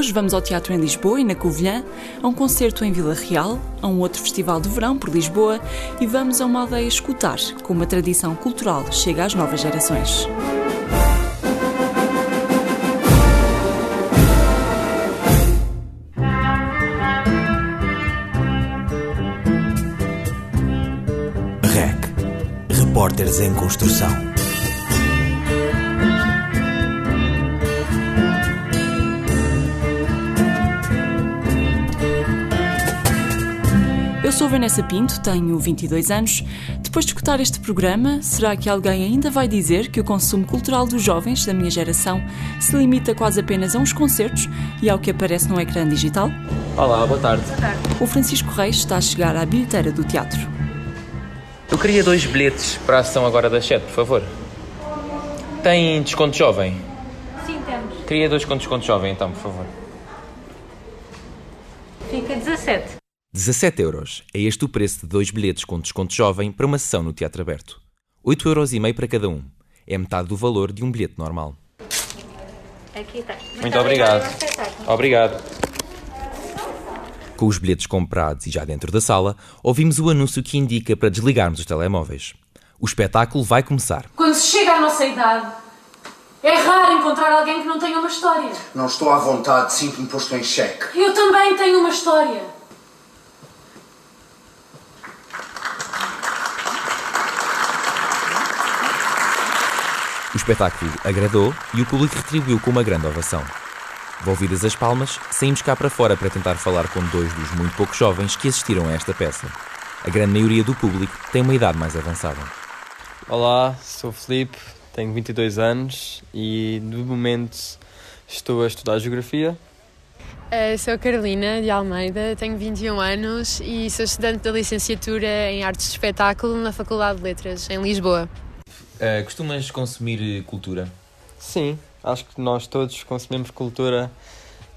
Hoje vamos ao teatro em Lisboa e na Covilhã, a um concerto em Vila Real, a um outro festival de verão por Lisboa e vamos a uma aldeia escutar como a tradição cultural chega às novas gerações. REC Repórteres em Construção sou Vanessa Pinto, tenho 22 anos. Depois de escutar este programa, será que alguém ainda vai dizer que o consumo cultural dos jovens da minha geração se limita quase apenas a uns concertos e ao que aparece no ecrã digital? Olá, boa tarde. Boa tarde. O Francisco Reis está a chegar à bilheteira do teatro. Eu queria dois bilhetes para a ação agora da Chat, por favor. Tem desconto jovem? Sim, temos. Queria dois com desconto jovem, então, por favor. Fica 17. 17 euros. É este o preço de dois bilhetes com desconto jovem para uma sessão no Teatro Aberto. 8 euros e meio para cada um. É metade do valor de um bilhete normal. Aqui está. Muito obrigado. Obrigado. Com os bilhetes comprados e já dentro da sala, ouvimos o anúncio que indica para desligarmos os telemóveis. O espetáculo vai começar. Quando se chega à nossa idade, é raro encontrar alguém que não tenha uma história. Não estou à vontade, sinto-me posto em xeque. Eu também tenho uma história. Espetáculo agradou e o público retribuiu com uma grande ovação. Volvidas as palmas, saímos cá para fora para tentar falar com dois dos muito poucos jovens que assistiram a esta peça. A grande maioria do público tem uma idade mais avançada. Olá, sou Felipe, tenho 22 anos e no momento estou a estudar Geografia. Uh, sou Carolina de Almeida, tenho 21 anos e sou estudante da licenciatura em Artes de Espetáculo na Faculdade de Letras, em Lisboa. Uh, costumas consumir cultura? Sim, acho que nós todos consumimos cultura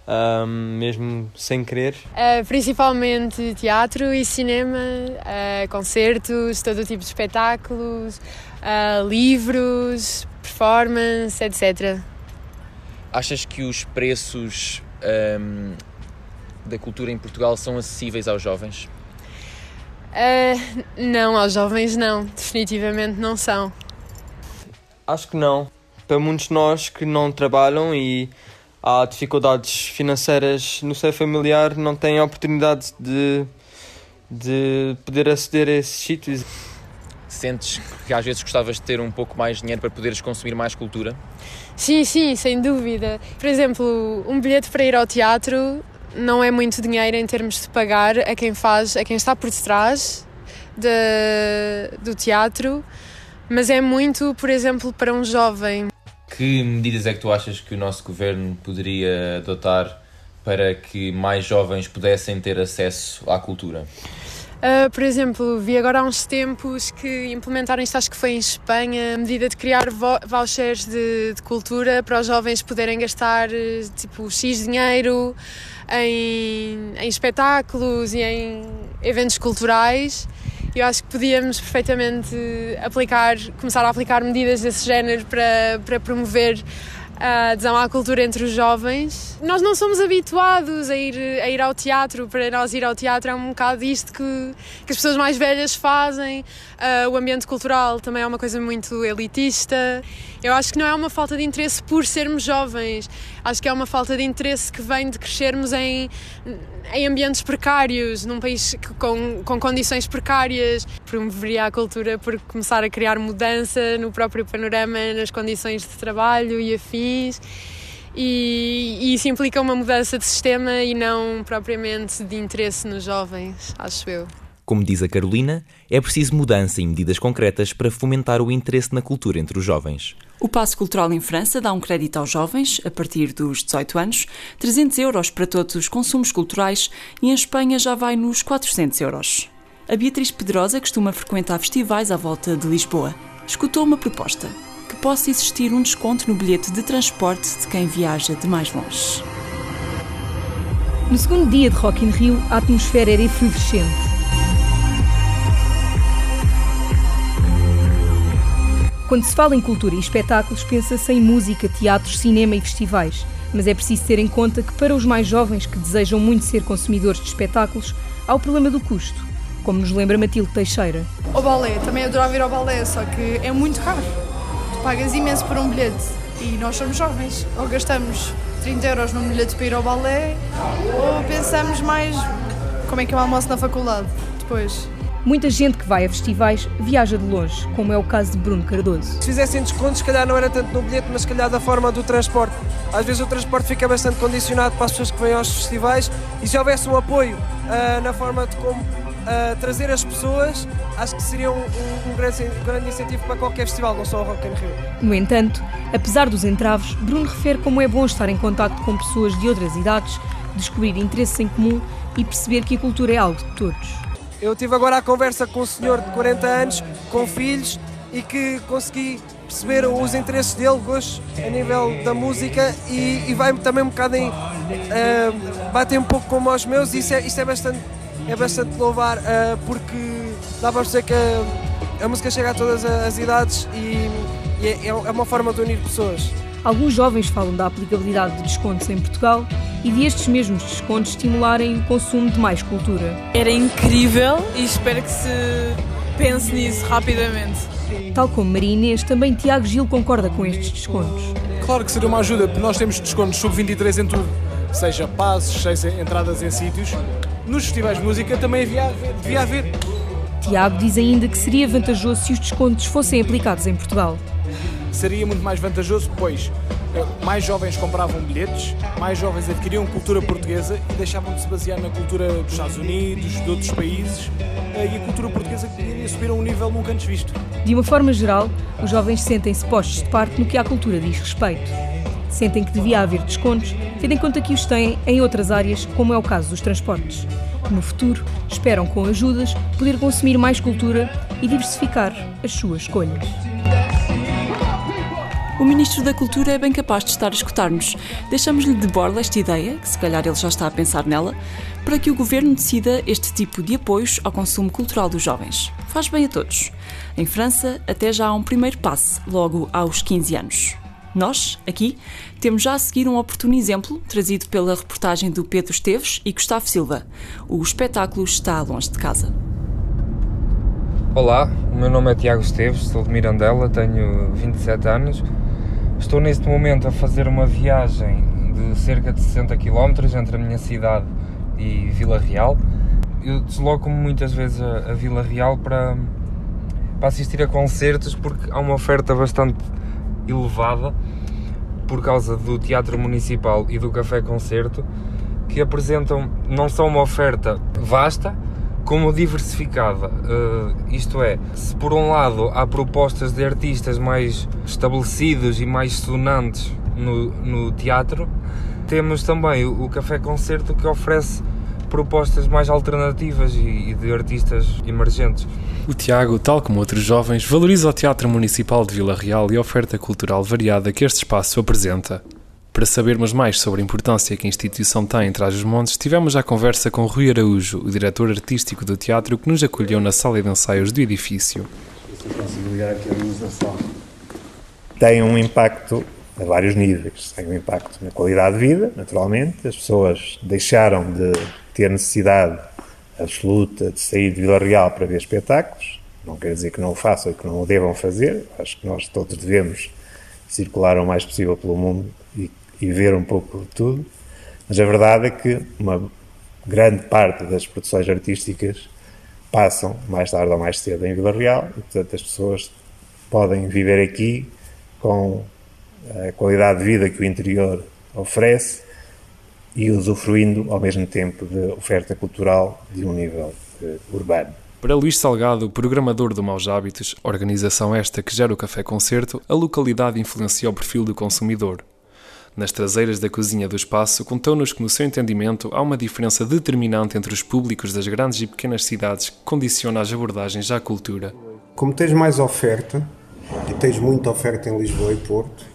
um, mesmo sem querer. Uh, principalmente teatro e cinema, uh, concertos, todo o tipo de espetáculos, livros, performance, etc. Achas que os preços um, da cultura em Portugal são acessíveis aos jovens? não, aos jovens não, definitivamente não são. Acho que não. Para muitos de nós que não trabalham e há dificuldades financeiras no seio familiar, não têm a oportunidade de, de poder aceder a esses sítios. Sentes que às vezes gostavas de ter um pouco mais de dinheiro para poderes consumir mais cultura? Sim, sim, sem dúvida. Por exemplo, um bilhete para ir ao teatro não é muito dinheiro em termos de pagar a quem faz, a quem está por detrás de, do teatro mas é muito, por exemplo, para um jovem. Que medidas é que tu achas que o nosso governo poderia adotar para que mais jovens pudessem ter acesso à cultura? Uh, por exemplo, vi agora há uns tempos que implementaram isto, acho que foi em Espanha, a medida de criar vouchers de, de cultura para os jovens poderem gastar tipo X dinheiro em, em espetáculos e em eventos culturais eu acho que podíamos perfeitamente aplicar, começar a aplicar medidas desse género para, para promover a adesão à cultura entre os jovens. Nós não somos habituados a ir, a ir ao teatro, para nós ir ao teatro é um bocado isto que, que as pessoas mais velhas fazem. Uh, o ambiente cultural também é uma coisa muito elitista. Eu acho que não é uma falta de interesse por sermos jovens, acho que é uma falta de interesse que vem de crescermos em, em ambientes precários, num país com, com condições precárias. Promoveria a cultura por começar a criar mudança no próprio panorama, nas condições de trabalho e afins. E, e, isso implica uma mudança de sistema e não propriamente de interesse nos jovens, acho eu. Como diz a Carolina, é preciso mudança e medidas concretas para fomentar o interesse na cultura entre os jovens. O Passo Cultural em França dá um crédito aos jovens, a partir dos 18 anos, 300 euros para todos os consumos culturais e em Espanha já vai nos 400 euros. A Beatriz Pedrosa costuma frequentar festivais à volta de Lisboa. Escutou uma proposta: que possa existir um desconto no bilhete de transporte de quem viaja de mais longe. No segundo dia de Rock in Rio, a atmosfera era efervescente. Quando se fala em cultura e espetáculos, pensa-se em música, teatros, cinema e festivais. Mas é preciso ter em conta que para os mais jovens que desejam muito ser consumidores de espetáculos, há o problema do custo, como nos lembra Matilde Teixeira. O balé, também adorava ir ao balé, só que é muito caro. Pagas imenso por um bilhete e nós somos jovens. Ou gastamos 30 euros num bilhete para ir ao balé, ou pensamos mais como é que é o almoço na faculdade depois. Muita gente que vai a festivais viaja de longe, como é o caso de Bruno Cardoso. Se fizessem descontos, se calhar não era tanto no bilhete, mas se calhar da forma do transporte. Às vezes o transporte fica bastante condicionado para as pessoas que vêm aos festivais e se houvesse um apoio uh, na forma de como uh, trazer as pessoas, acho que seria um, um, um, grande, um, grande, incentivo para qualquer festival, não só o Rock in Rio. No entanto, apesar dos entraves, Bruno refere como é bom estar em contato com pessoas de outras idades, descobrir interesses em comum e perceber que a cultura é algo de todos. Eu tive agora a conversa com um senhor de 40 anos, com filhos, e que consegui perceber os interesses dele, gostos a nível da música e, e vai também um bocado em. Uh, bater um pouco como aos meus, e isso é, isso é bastante, é bastante louvar, uh, porque dá para perceber que a, a, música chega a todas as idades e, e é, é uma forma de unir pessoas. Alguns jovens falam da aplicabilidade de descontos em Portugal e de estes mesmos descontos estimularem o consumo de mais cultura. Era incrível e espero que se pense nisso rapidamente. Tal como Maria Inês, também Tiago Gil concorda com estes descontos. Claro que seria uma ajuda, porque nós temos descontos sub-23 em tudo, seja passes, seja entradas em sítios. Nos festivais de música também havia, devia haver. Tiago diz ainda que seria vantajoso se os descontos fossem aplicados em Portugal seria muito mais vantajoso, pois eh, mais jovens compravam bilhetes, mais jovens adquiriam cultura portuguesa e deixavam de se basear na cultura dos Estados Unidos, de outros países, eh, e a cultura portuguesa iria subir a um nível nunca antes visto. De uma forma geral, os jovens sentem-se postos de parte no que à cultura diz respeito. Sentem que devia haver descontos, tendo em conta que os têm em outras áreas, como é o caso dos transportes. No futuro, esperam, com ajudas, poder consumir mais cultura e diversificar as suas escolhas. O Ministro da Cultura é bem capaz de estar a escutar-nos. Deixamos-lhe de borla esta ideia, que se calhar ele já está a pensar nela, para que o Governo decida este tipo de apoios ao consumo cultural dos jovens. Faz bem a todos. Em França, até já há um primeiro passo, logo aos 15 anos. Nós, aqui, temos já a seguir um oportuno exemplo trazido pela reportagem do Pedro Esteves e Gustavo Silva. O espetáculo está longe de casa. Olá, o meu nome é Tiago Esteves, sou de Mirandela, tenho 27 anos Estou neste momento a fazer uma viagem de cerca de 60 km entre a minha cidade e Vila Real. Eu desloco-me muitas vezes a, Vila Real para, para assistir a concertos porque há uma oferta bastante elevada por causa do Teatro Municipal e do Café Concerto que apresentam não só uma oferta vasta, como diversificada. Uh, isto é, se por um lado há propostas de artistas mais estabelecidos e mais sonantes no, no teatro, temos também o, o Café Concerto que oferece propostas mais alternativas e, e de artistas emergentes. O Tiago, tal como outros jovens, valoriza o Teatro Municipal de Vila Real e a oferta cultural variada que este espaço apresenta. Para sabermos mais sobre a importância que a instituição tem em Trás-os-Montes, tivemos a conversa com Rui Araújo, o diretor artístico do teatro, que nos acolheu na sala de ensaios do edifício. Tem um impacto a vários níveis. Tem um impacto na qualidade de vida, naturalmente. As pessoas deixaram de ter necessidade absoluta de sair de Vila Real para ver espetáculos. Não quer dizer que não o façam e que não o devam fazer. Acho que nós todos devemos circular o mais possível pelo mundo e e ver um pouco de tudo, mas a verdade é que uma grande parte das produções artísticas passam mais tarde ou mais cedo em Vila Real e, portanto, as pessoas podem viver aqui com a qualidade de vida que o interior oferece e usufruindo ao mesmo tempo de oferta cultural de um nível uh, urbano. Para Luís Salgado, programador do Maus Hábitos, organização esta que gera o Café Concerto, a localidade influencia o perfil do consumidor. Nas traseiras da cozinha do espaço, contou-nos que, no seu entendimento, há uma diferença determinante entre os públicos das grandes e pequenas cidades que condiciona as abordagens à cultura. Como tens mais oferta, e tens muita oferta em Lisboa e Porto,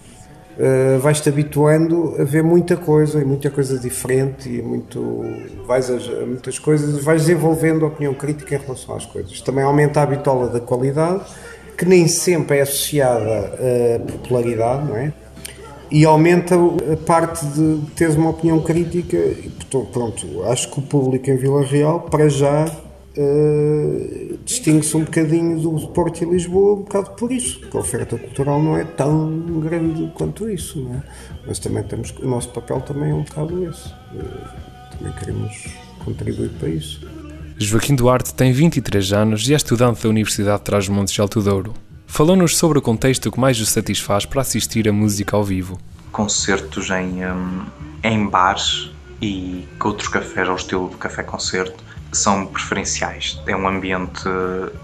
uh, vais-te habituando a ver muita coisa, e muita coisa diferente, e muito, vais a, a muitas coisas, vais desenvolvendo a opinião crítica em relação às coisas. Também aumenta a bitola da qualidade, que nem sempre é associada à popularidade, não é? e aumenta a parte de teres uma opinião crítica. E, pronto, acho que o público em Vila Real, para já, uh, distingue-se um bocadinho do Porto e Lisboa, um bocado por isso, porque a oferta cultural não é tão grande quanto isso, não é? Mas também temos, o nosso papel também é um bocado esse. Uh, também queremos contribuir para isso. Joaquim Duarte tem 23 anos e é estudante da Universidade de Trás-Montes de Alto Douro. Falou-nos sobre o contexto que mais o satisfaz para assistir a música ao vivo. Concertos em, em bares e outros cafés ao estilo de café-concerto são preferenciais. É um ambiente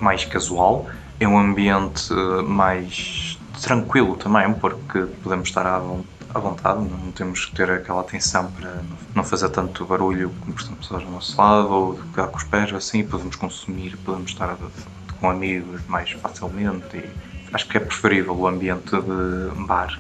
mais casual, é um ambiente mais tranquilo também, porque podemos estar à, vontade, não temos que ter aquela atenção para não fazer tanto barulho como estão pessoas ao nosso lado ou ficar com os pés assim, podemos consumir, podemos estar com amigos mais facilmente e acho que é preferível o ambiente de bar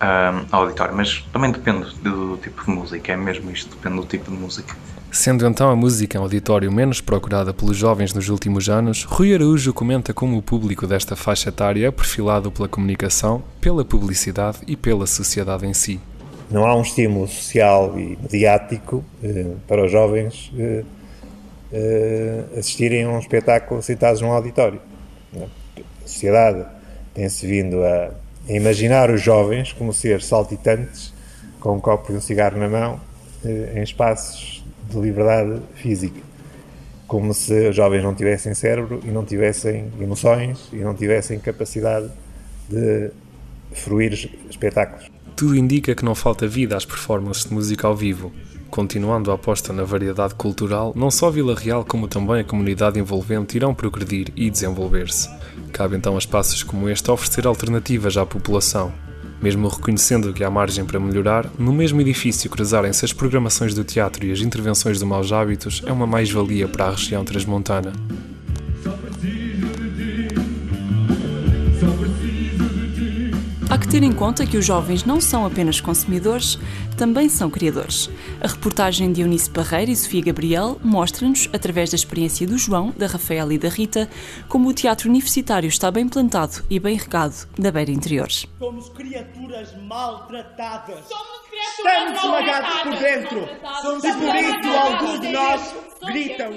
um, ao auditório, mas também depende do tipo de música, é mesmo isto, depende do tipo de música. Sendo então a música em auditório menos procurada pelos jovens nos últimos anos, Rui Araújo comenta como o público desta faixa etária é perfilado pela comunicação, pela publicidade e pela sociedade em si. Não há um estímulo social e mediático eh, para os jovens eh, eh, assistirem a um espetáculo citados num auditório. A sociedade tem-se vindo a, imaginar os jovens como ser saltitantes com um copo e um cigarro na mão eh, em espaços de liberdade física. Como se os jovens não tivessem cérebro e não tivessem emoções e não tivessem capacidade de fruir espetáculos. Tudo indica que não falta vida às performances de música ao vivo. Continuando a aposta na variedade cultural, não só Vila Real como também a comunidade envolvente irão progredir e desenvolver-se. Cabe então a espaços como este oferecer alternativas à população. Mesmo reconhecendo que há margem para melhorar, no mesmo edifício cruzarem-se as programações do teatro e as intervenções de maus hábitos é uma mais-valia para a região transmontana. Ter em conta que os jovens não são apenas consumidores, também são criadores. A reportagem de Eunice Barreira e Sofia Gabriel mostra-nos, através da experiência do João, da Rafaela e da Rita, como o teatro universitário está bem plantado e bem regado na beira interior. Somos criaturas maltratadas. Somos criaturas Estamos esmagados por dentro. E por isso alguns de nós gritam.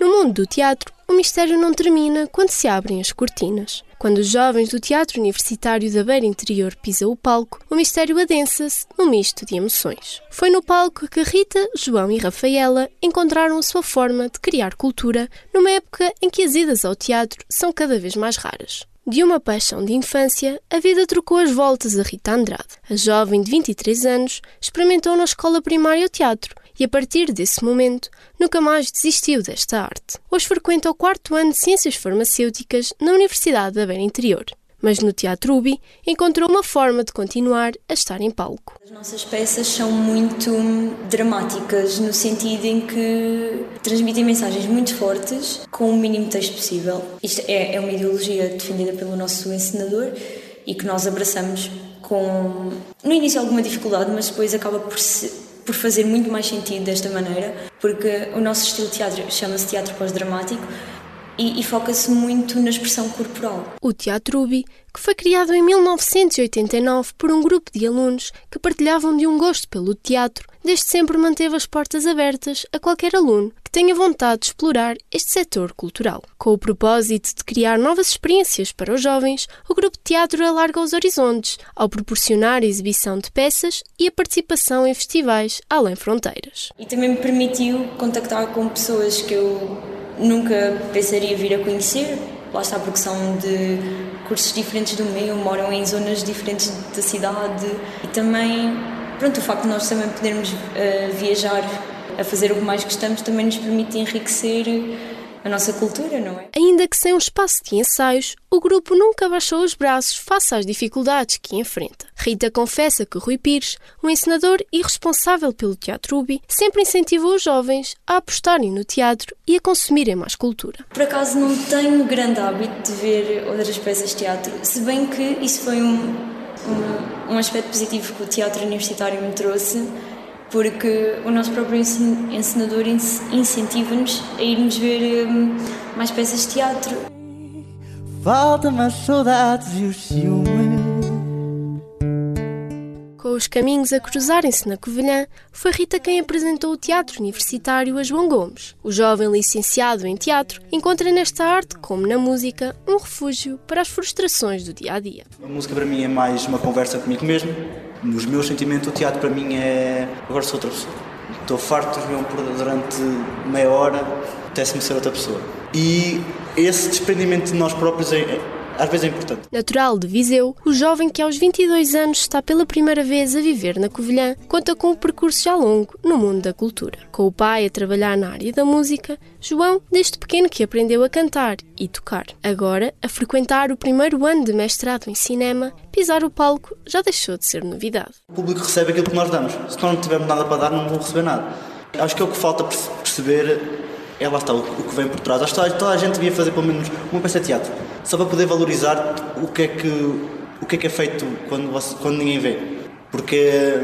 No mundo do teatro, o mistério não termina quando se abrem as cortinas. Quando os jovens do Teatro Universitário da Beira Interior pisam o palco, o mistério adensa-se num misto de emoções. Foi no palco que Rita, João e Rafaela encontraram a sua forma de criar cultura numa época em que as idas ao teatro são cada vez mais raras. De uma paixão de infância, a vida trocou as voltas a Rita Andrade. A jovem de 23 anos experimentou na escola primária o teatro e, a partir desse momento, nunca mais desistiu desta arte. Hoje frequenta o quarto ano de Ciências Farmacêuticas na Universidade da Beira Interior. Mas no Teatro Ubi encontrou uma forma de continuar a estar em palco. As nossas peças são muito dramáticas, no sentido em que transmitem mensagens muito fortes com o mínimo texto possível. Isto é, é uma ideologia defendida pelo nosso encenador e que nós abraçamos com, no início, alguma dificuldade, mas depois acaba por se por fazer muito mais sentido desta maneira, porque o nosso estilo de teatro chama-se teatro pós-dramático e, e foca-se muito na expressão corporal. O Teatro Ubi, que foi criado em 1989 por um grupo de alunos que partilhavam de um gosto pelo teatro, desde sempre manteve as portas abertas a qualquer aluno que tenha vontade de explorar este setor cultural. Com o propósito de criar novas experiências para os jovens, o grupo de teatro alarga os horizontes ao proporcionar a exibição de peças e a participação em festivais além fronteiras. E também me permitiu contactar com pessoas que eu nunca pensaria vir a conhecer. Lá está, porque são de cursos diferentes do meu, moram em zonas diferentes da cidade e também, pronto, o facto de nós também podermos uh, viajar a fazer o que mais gostamos também nos permite enriquecer a nossa cultura, não é? Ainda que sem um espaço de ensaios, o grupo nunca baixou os braços face às dificuldades que enfrenta. Rita confessa que Rui Pires, um encenador e responsável pelo Teatro Ubi, sempre incentivou os jovens a apostarem no teatro e a consumirem mais cultura. Por acaso não tenho grande hábito de ver outras peças de teatro, se bem que isso foi um, um, um aspecto positivo que o teatro universitário me trouxe porque o nosso próprio encenador incentiva-nos a irmos ver um, mais peças de teatro. Falta-me as saudades e o ciúme. Com os caminhos a cruzarem-se na Covilhã, foi Rita quem apresentou o teatro universitário a João Gomes. O jovem licenciado em teatro encontra nesta arte, como na música, um refúgio para as frustrações do dia a dia. A música para mim é mais uma conversa comigo mesmo. Nos meus sentimentos, o teatro para mim é. Agora sou outra pessoa. Estou farto de ver um durante meia hora, apetece-me ser outra pessoa. E esse desprendimento de nós próprios é, às vezes é importante. Natural de Viseu, o jovem que aos 22 anos está pela primeira vez a viver na Covilhã conta com um percurso já longo no mundo da cultura. Com o pai a trabalhar na área da música, João, desde pequeno que aprendeu a cantar e tocar. Agora, a frequentar o primeiro ano de mestrado em cinema, pisar o palco já deixou de ser novidade. O público recebe aquilo que nós damos. Se nós não tivermos nada para dar, não vão receber nada. Acho que é o que falta perceber é lá está o, que vem por trás. Acho que toda, a gente devia fazer pelo menos uma peça de teatro, só para poder valorizar o que é que, o que, é, que é feito quando, quando ninguém vê. Porque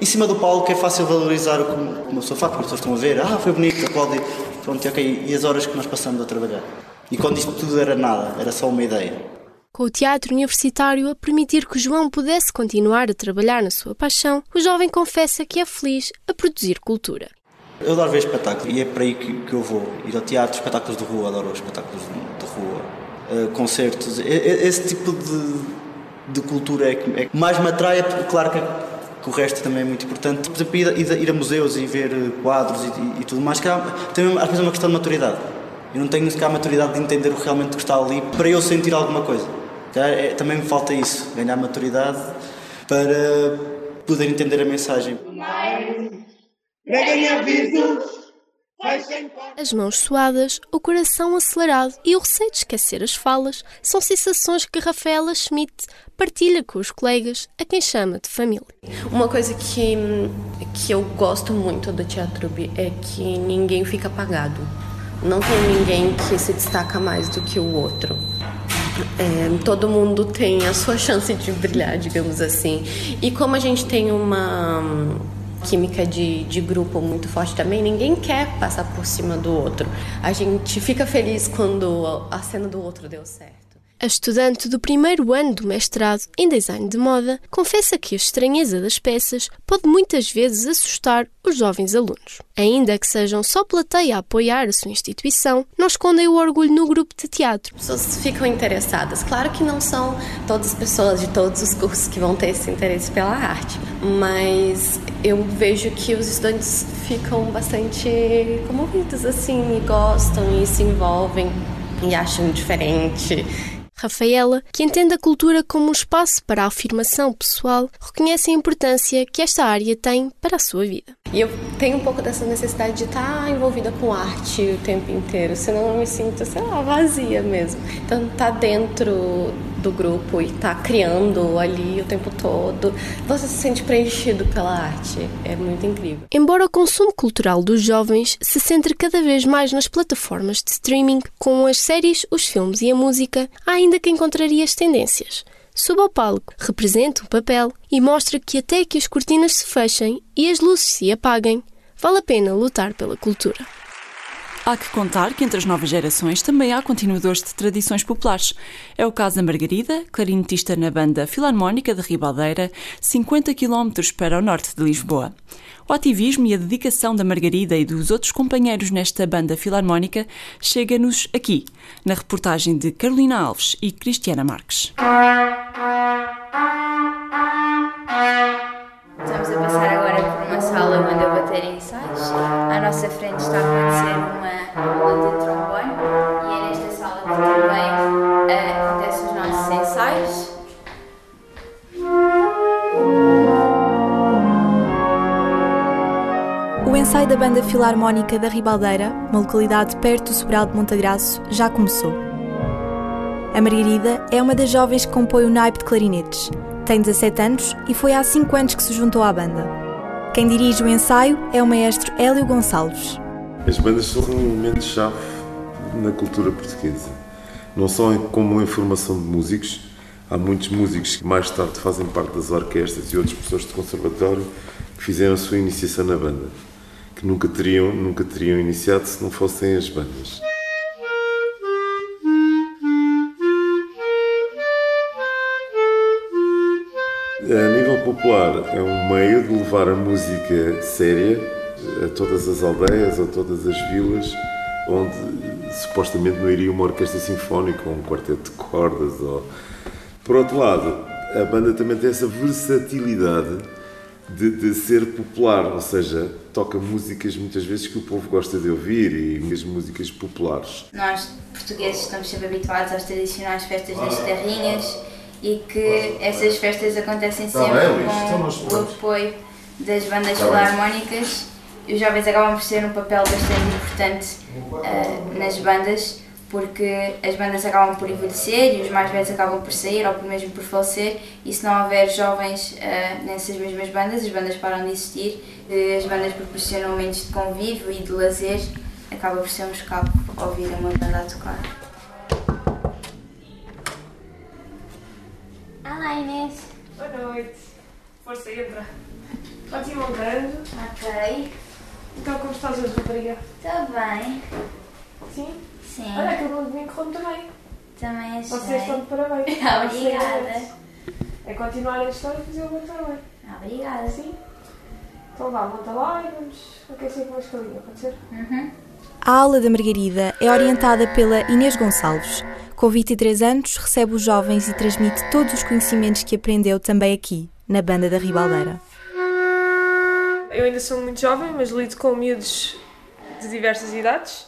em cima do palco é fácil valorizar o que uma pessoa faz, porque as pessoas estão a ver, ah, foi bonito, aplaudir, pronto, ok, e as horas que nós passamos a trabalhar. E quando isto tudo era nada, era só uma ideia. Com o teatro universitário a permitir que João pudesse continuar a trabalhar na sua paixão, o jovem confessa que é feliz a produzir cultura. Eu adoro ver espetáculos e é para aí que, que eu vou. Ir ao teatro, espetáculos de rua, adoro espetáculos de, de rua, uh, concertos. Esse tipo de, de cultura é que, é que mais me atrai, claro que, que, o resto também é muito importante. Por exemplo, ir, ir a museus e ver quadros e, e, e tudo mais, que há, também às vezes é uma questão de maturidade. Eu não tenho sequer a maturidade de entender o realmente que está ali para eu sentir alguma coisa. É, também me falta isso, ganhar maturidade para poder entender a mensagem. As mãos suadas, o coração acelerado e o receio de esquecer as falas são sensações que Rafaela Schmidt partilha com os colegas, a quem chama de família. Uma coisa que, que eu gosto muito do Teatro B é que ninguém fica apagado. Não tem ninguém que se destaca mais do que o outro. É, todo mundo tem a sua chance de brilhar, digamos assim. E como a gente tem uma química de, de grupo muito forte também, ninguém quer passar por cima do outro. A gente fica feliz quando a cena do outro deu certo. A estudante do primeiro ano do mestrado em design de moda confessa que a estranheza das peças pode muitas vezes assustar os jovens alunos. Ainda que sejam só plateia a apoiar a sua instituição, não escondem o orgulho no grupo de teatro. As pessoas ficam interessadas. Claro que não são todas as pessoas de todos os cursos que vão ter esse interesse pela arte, mas eu vejo que os estudantes ficam bastante comovidos assim, e gostam e se envolvem e acham diferente. Rafaela, que entende a cultura como um espaço para a afirmação pessoal, reconhece a importância que esta área tem para a sua vida. E eu tenho um pouco dessa necessidade de estar envolvida com arte o tempo inteiro, senão eu me sinto, sei lá, vazia mesmo. Então, estar tá dentro do grupo e estar tá criando ali o tempo todo, você se sente preenchido pela arte. É muito incrível. Embora o consumo cultural dos jovens se centre cada vez mais nas plataformas de streaming, com as séries, os filmes e a música, há ainda quem contraria as tendências suba ao palco, representa um papel e mostra que até que as cortinas se fechem e as luzes se apaguem, vale a pena lutar pela cultura. Há que contar que entre as novas gerações também há continuadores de tradições populares. É o caso da Margarida, clarinetista na banda Filarmónica de Ribaldeira, 50 km para o norte de Lisboa. O ativismo e a dedicação da Margarida e dos outros companheiros nesta banda filarmónica chega-nos aqui, na reportagem de Carolina Alves e Cristiana Marques. Estamos a passar agora por uma sala onde eu vou ter ensaios. À nossa frente está a acontecer da Banda Filarmónica da Ribaldeira, uma localidade perto do Sobral de Montagraço, já começou. A Margarida é uma das jovens que compõe o naipe de clarinetes. Tem 17 anos e foi há 5 anos que se juntou à banda. Quem dirige o ensaio é o maestro Hélio Gonçalves. As bandas são um elemento-chave na cultura portuguesa. Não só como em formação de músicos, há muitos músicos que mais tarde fazem parte das orquestras e outras pessoas de conservatório que fizeram a sua iniciação na banda que nunca teriam, nunca teriam iniciado se não fossem as bandas. a nível popular, é um meio de levar a música séria a todas as aldeias ou todas as vilas onde supostamente não iria uma orquestra sinfónica ou um quarteto de cordas. Ou... Por outro lado, a banda também tem essa versatilidade de, de, ser popular, ou seja, toca músicas muitas vezes que o povo gosta de ouvir e as músicas populares. Nós, portugueses, estamos sempre habituados às tradicionais festas das terrinhas e que essas festas acontecem tá sempre com o apoio das bandas tá filarmónicas e os jovens acabam por ter um papel bastante importante uh, nas bandas porque as bandas acabam por envelhecer e os mais velhos acabam por sair ou mesmo por falecer e se não houver jovens uh, nessas mesmas bandas, as bandas param de existir, uh, as bandas proporcionam momentos de convívio e de lazer, acaba por ser um escape ouvir uma banda a tocar. Olá Inês! Boa noite! Força, entra! Pode ir montando. Ok. Então como estás hoje, rapariga? Estou bem. Sim? Sim. Olha, aquele de mim correu muito bem. Também achei. Vocês estão de parabéns. Obrigada. É continuar a história e fazer o bom trabalho. Obrigada. Sim? Então vá, volta lá e vamos aquecer com uma escalinha, pode ser? Uhum. A aula da Margarida é orientada pela Inês Gonçalves. Com 23 anos, recebe os jovens e transmite todos os conhecimentos que aprendeu também aqui, na Banda da Ribaldeira. Eu ainda sou muito jovem, mas lido com miúdos de diversas idades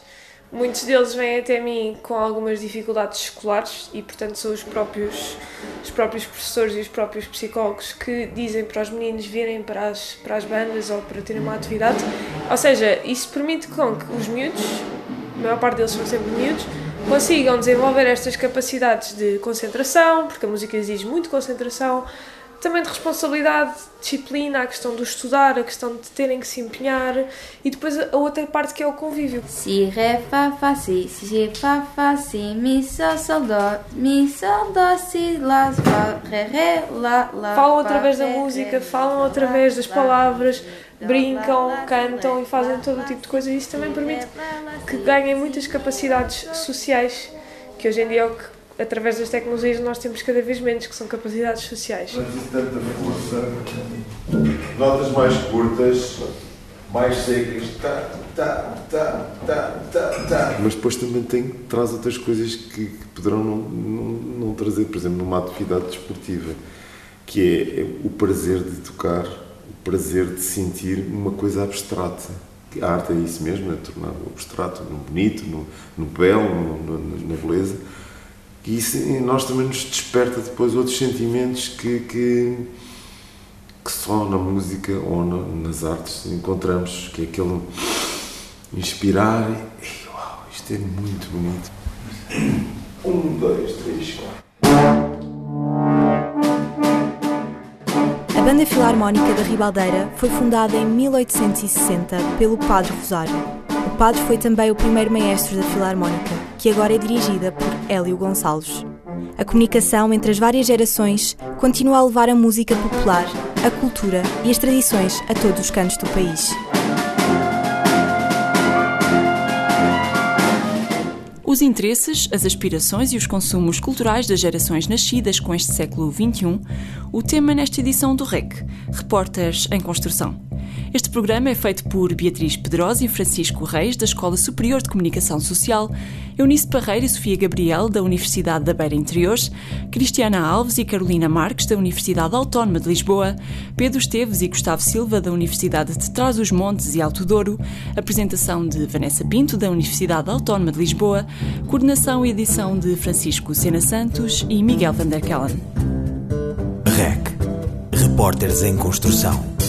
Muitos deles vêm até mim com algumas dificuldades escolares e, portanto, são os próprios, os próprios professores e os próprios psicólogos que dizem para os meninos virem para as, para as bandas ou para terem uma atividade. Ou seja, isso permite que os miúdos, a maior parte deles são sempre miúdos, consigam desenvolver estas capacidades de concentração, porque a música exige muito concentração, também de responsabilidade, disciplina, a questão do estudar, a questão de terem que se empenhar e depois a outra parte que é o convívio. Si, ré, fá, fá, si, si, fá, fá, si, mi, sol, sol, mi, sol, si, fá, ré, ré, lá, lá. Falam através da música, falam através das palavras, brincam, cantam e fazem todo o tipo de coisa e isso também permite que ganhem muitas capacidades sociais que hoje em dia é o que através das tecnologias nós temos cada vez menos, que são capacidades sociais. Mas isso tanta força, notas mais curtas, mais secas, tá, tá, tá, tá, tá, tá. Mas depois também tem, traz outras coisas que, que poderão não, não, não, trazer, por exemplo, numa atividade desportiva, que é, é o prazer de tocar, o prazer de sentir uma coisa abstrata. A arte é isso mesmo, é tornar o abstrato no bonito, no, no belo, no, no, na beleza e isso em nós também nos desperta depois outros sentimentos que, que, que só na música ou na, nas artes encontramos, que é aquele inspirar e uau, isto é muito bonito. Um, dois, três, quatro. A Banda Filarmónica da Ribaldeira foi fundada em 1860 pelo Padre Rosário. Padre foi também o primeiro maestro da Filarmónica que agora é dirigida por Hélio Gonçalves. A comunicação entre as várias gerações continua a levar a música popular, a cultura e as tradições a todos os cantos do país. Os interesses, as aspirações e os consumos culturais das gerações nascidas com este século XXI, o tema nesta edição do REC, Repórteres em Construção. Este programa é feito por Beatriz Pedrosa e Francisco Reis, da Escola Superior de Comunicação Social, Eunice Parreira e Sofia Gabriel, da Universidade da Beira Interiores, Cristiana Alves e Carolina Marques, da Universidade Autónoma de Lisboa, Pedro Esteves e Gustavo Silva, da Universidade de Trás-os-Montes e Alto Douro, apresentação de Vanessa Pinto, da Universidade Autónoma de Lisboa, coordenação e edição de Francisco Sena Santos e Miguel Vanderkellen. REC Repórteres em Construção